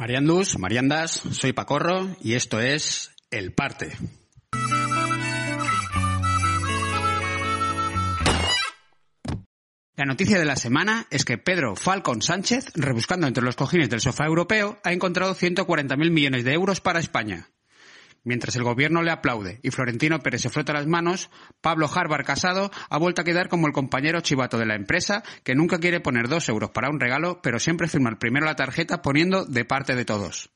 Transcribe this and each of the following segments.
Mariandus, Mariandas, soy Pacorro y esto es El Parte. La noticia de la semana es que Pedro Falcon Sánchez, rebuscando entre los cojines del sofá europeo, ha encontrado 140.000 millones de euros para España. Mientras el gobierno le aplaude y Florentino Pérez se frota las manos, Pablo Harbar Casado ha vuelto a quedar como el compañero chivato de la empresa que nunca quiere poner dos euros para un regalo, pero siempre firma primero la tarjeta poniendo de parte de todos.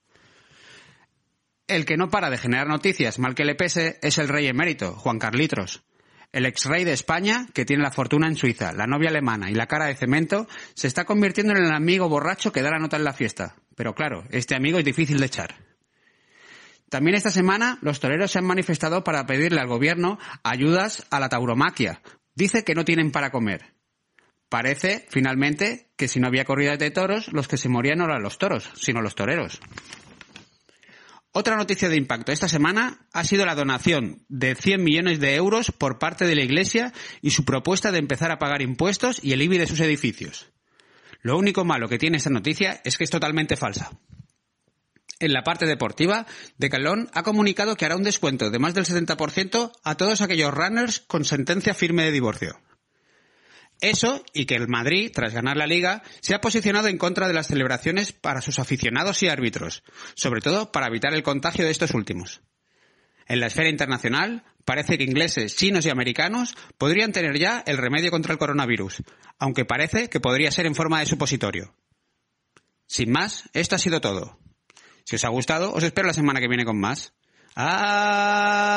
El que no para de generar noticias, mal que le pese, es el rey emérito, Juan Carlitos. El ex rey de España, que tiene la fortuna en Suiza, la novia alemana y la cara de cemento, se está convirtiendo en el amigo borracho que da la nota en la fiesta. Pero claro, este amigo es difícil de echar. También esta semana los toreros se han manifestado para pedirle al gobierno ayudas a la tauromaquia. Dice que no tienen para comer. Parece, finalmente, que si no había corridas de toros, los que se morían no eran los toros, sino los toreros. Otra noticia de impacto esta semana ha sido la donación de 100 millones de euros por parte de la Iglesia y su propuesta de empezar a pagar impuestos y el IBI de sus edificios. Lo único malo que tiene esta noticia es que es totalmente falsa. En la parte deportiva, Decathlon ha comunicado que hará un descuento de más del 70% a todos aquellos runners con sentencia firme de divorcio. Eso y que el Madrid, tras ganar la liga, se ha posicionado en contra de las celebraciones para sus aficionados y árbitros, sobre todo para evitar el contagio de estos últimos. En la esfera internacional, parece que ingleses, chinos y americanos podrían tener ya el remedio contra el coronavirus, aunque parece que podría ser en forma de supositorio. Sin más, esto ha sido todo. Si os ha gustado, os espero la semana que viene con más. Adiós.